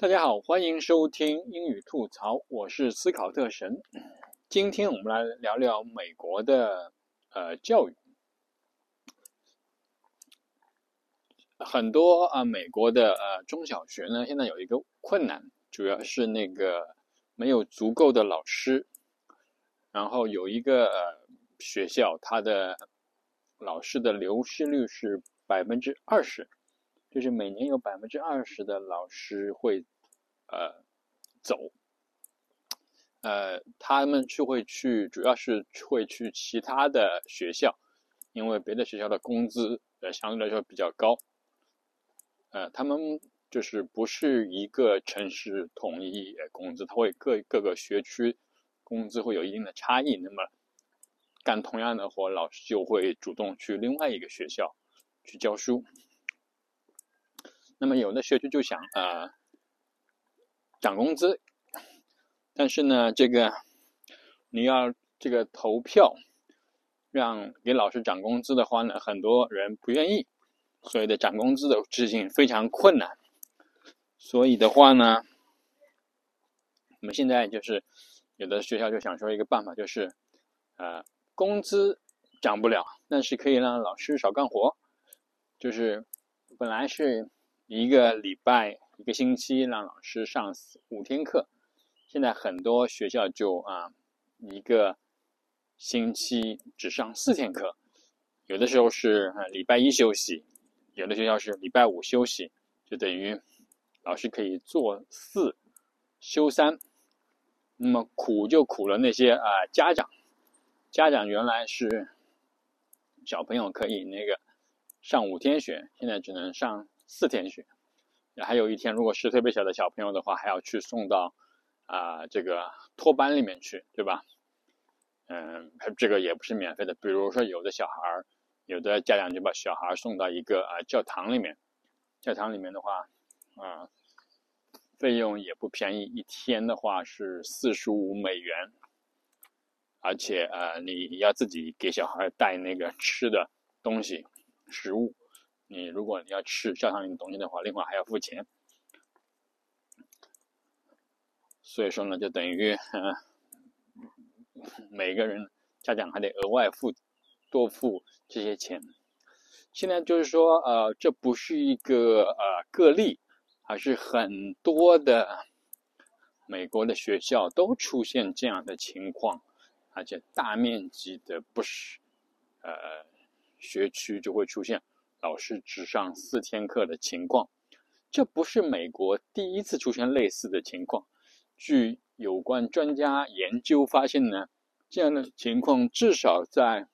大家好，欢迎收听英语吐槽，我是斯考特神。今天我们来聊聊美国的呃教育。很多啊，美国的呃中小学呢，现在有一个困难，主要是那个没有足够的老师。然后有一个呃学校，它的老师的流失率是百分之二十。就是每年有百分之二十的老师会，呃，走，呃，他们就会去，主要是会去其他的学校，因为别的学校的工资呃相对来说比较高，呃，他们就是不是一个城市统一工资，他会各各个学区工资会有一定的差异，那么干同样的活，老师就会主动去另外一个学校去教书。那么有的学区就想呃涨工资，但是呢，这个你要这个投票让给老师涨工资的话呢，很多人不愿意，所以的涨工资的事情非常困难。所以的话呢，我们现在就是有的学校就想说一个办法，就是呃工资涨不了，但是可以让老师少干活，就是本来是。一个礼拜一个星期让老师上五天课，现在很多学校就啊一个星期只上四天课，有的时候是礼拜一休息，有的学校是礼拜五休息，就等于老师可以做四休三。那么苦就苦了那些啊家长，家长原来是小朋友可以那个上五天学，现在只能上。四天学，还有一天，如果是特别小的小朋友的话，还要去送到啊这个托班里面去，对吧？嗯，这个也不是免费的。比如说，有的小孩儿，有的家长就把小孩送到一个啊教堂里面，教堂里面的话，啊，费用也不便宜，一天的话是四十五美元，而且呃，你要自己给小孩带那个吃的东西，食物。你如果你要吃教堂里的东西的话，另外还要付钱，所以说呢，就等于 每个人家长还得额外付多付这些钱。现在就是说，呃，这不是一个呃个例，而是很多的美国的学校都出现这样的情况，而且大面积的不是呃学区就会出现。老师只上四天课的情况，这不是美国第一次出现类似的情况。据有关专家研究发现呢，这样的情况至少在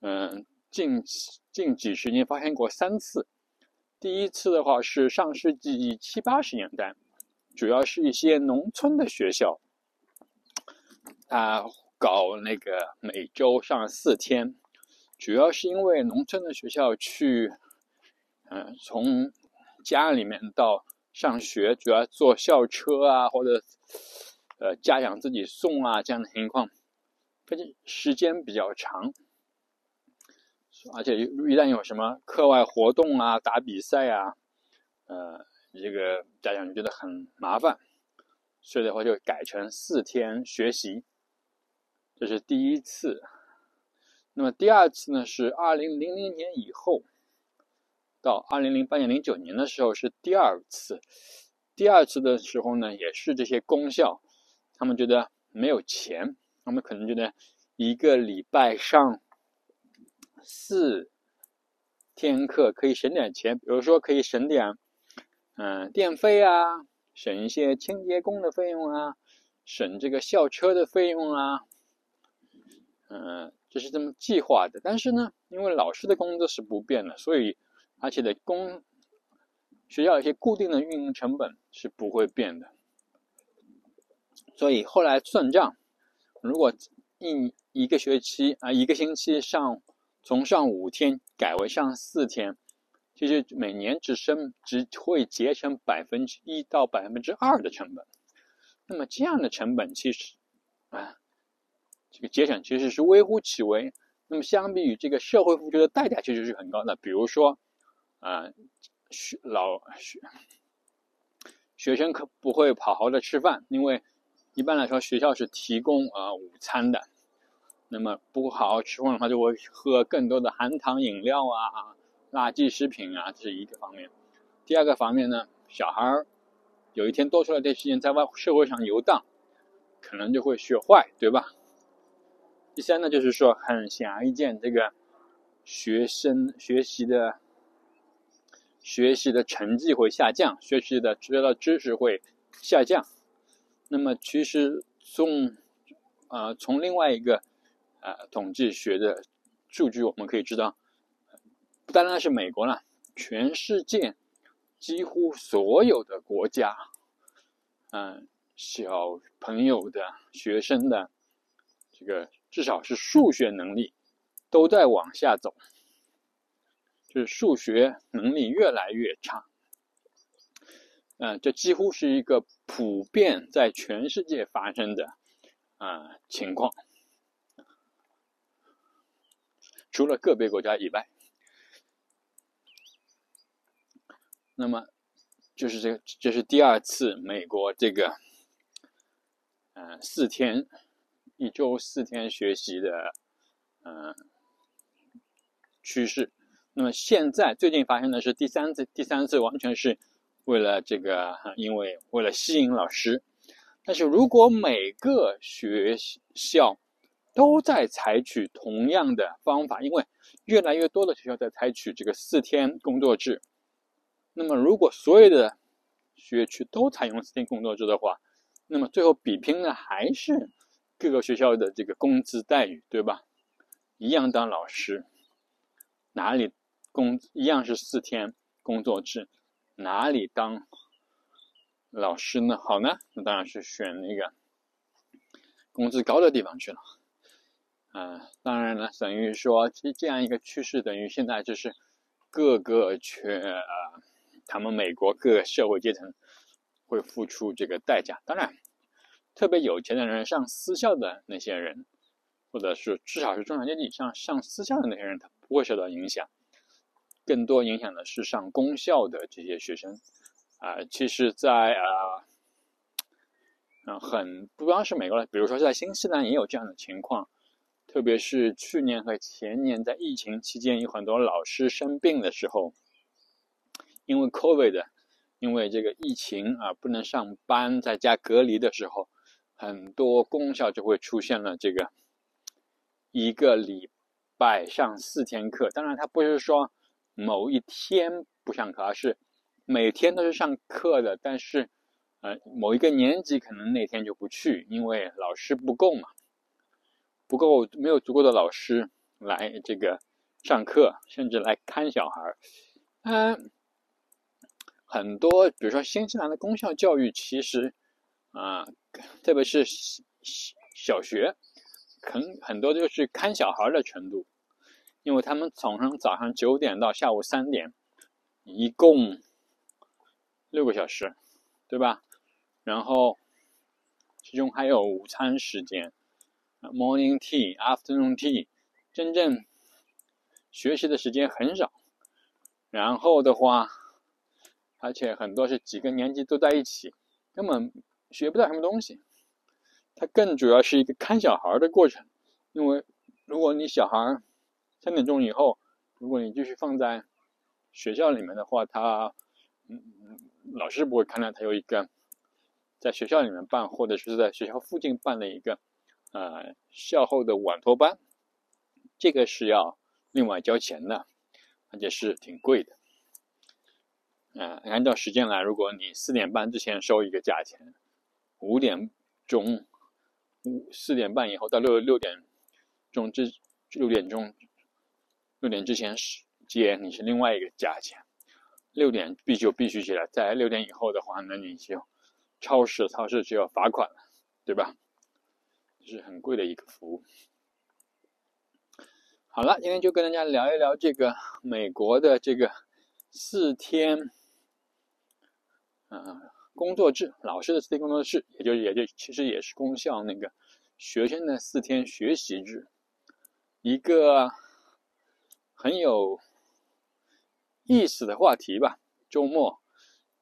嗯近近几十年发生过三次。第一次的话是上世纪七八十年代，主要是一些农村的学校，他搞那个每周上四天。主要是因为农村的学校去，嗯，从家里面到上学，主要坐校车啊，或者呃家长自己送啊，这样的情况，而且时间比较长，而且一旦有什么课外活动啊、打比赛啊，呃，这个家长就觉得很麻烦，所以的话就改成四天学习，这是第一次。那么第二次呢，是二零零零年以后，到二零零八年、零九年的时候是第二次。第二次的时候呢，也是这些公校，他们觉得没有钱，他们可能觉得一个礼拜上四天课可以省点钱，比如说可以省点嗯电费啊，省一些清洁工的费用啊，省这个校车的费用啊，嗯。就是这么计划的，但是呢，因为老师的工资是不变的，所以而且的工学校一些固定的运营成本是不会变的，所以后来算账，如果一一个学期啊一个星期上从上五天改为上四天，其实每年只剩只会节省百分之一到百分之二的成本，那么这样的成本其实啊。这个节省其实是微乎其微，那么相比于这个社会付出的代价，其实是很高的。比如说，啊，学老学学生可不会好好的吃饭，因为一般来说学校是提供啊午餐的。那么不好好吃饭的话，就会喝更多的含糖饮料啊、垃圾食品啊，这是一个方面。第二个方面呢，小孩儿有一天多出来点时间在外社会上游荡，可能就会学坏，对吧？第三呢，就是说很显而易见，这个学生学习的。学习的成绩会下降，学习的学到知识会下降。那么，其实从啊从另外一个啊统计学的数据，我们可以知道，不单单是美国了，全世界几乎所有的国家，嗯，小朋友的学生的这个至少是数学能力都在往下走。就是数学能力越来越差，嗯，这几乎是一个普遍在全世界发生的啊情况，除了个别国家以外。那么，就是这，这是第二次美国这个，嗯，四天一周四天学习的嗯趋势。那么现在最近发生的是第三次，第三次完全是为了这个，因为为了吸引老师。但是如果每个学校都在采取同样的方法，因为越来越多的学校在采取这个四天工作制，那么如果所有的学区都采用四天工作制的话，那么最后比拼的还是各个学校的这个工资待遇，对吧？一样当老师，哪里？工一样是四天工作制，哪里当老师呢？好呢，那当然是选那个工资高的地方去了。啊，当然了，等于说这这样一个趋势，等于现在就是各个全呃，他们美国各个社会阶层会付出这个代价。当然，特别有钱的人上私校的那些人，或者是至少是中产阶级以上上私校的那些人，他不会受到影响。更多影响的是上公校的这些学生，啊，其实，在啊，嗯，很不光是美国了，比如说在新西兰也有这样的情况，特别是去年和前年在疫情期间，有很多老师生病的时候，因为 COVID，因为这个疫情啊，不能上班，在家隔离的时候，很多公校就会出现了这个一个礼拜上四天课，当然，他不是说。某一天不上课，而是每天都是上课的。但是，呃，某一个年级可能那天就不去，因为老师不够嘛，不够，没有足够的老师来这个上课，甚至来看小孩儿。嗯，很多，比如说新西兰的公校教育，其实啊，特别是小学，很很多就是看小孩的程度。因为他们从早上九点到下午三点，一共六个小时，对吧？然后其中还有午餐时间，morning tea、afternoon tea，真正学习的时间很少。然后的话，而且很多是几个年级都在一起，根本学不到什么东西。它更主要是一个看小孩的过程，因为如果你小孩三点钟以后，如果你继续放在学校里面的话，他嗯老师不会看到他有一个在学校里面办，或者是在学校附近办的一个呃校后的晚托班，这个是要另外交钱的，而且是挺贵的。嗯，按照时间来，如果你四点半之前收一个价钱，五点钟五四点半以后到六六点钟之六点钟。六点之前是接你是另外一个价钱，六点必就必须起来，在六点以后的话，那你就超市超市就要罚款了，对吧？是很贵的一个服务。好了，今天就跟大家聊一聊这个美国的这个四天，嗯，工作制，老师的四天工作制，也就也就其实也是公校那个学生的四天学习制，一个。很有意思的话题吧。周末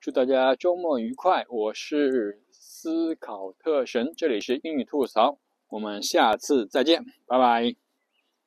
祝大家周末愉快！我是思考特神，这里是英语吐槽，我们下次再见，拜拜。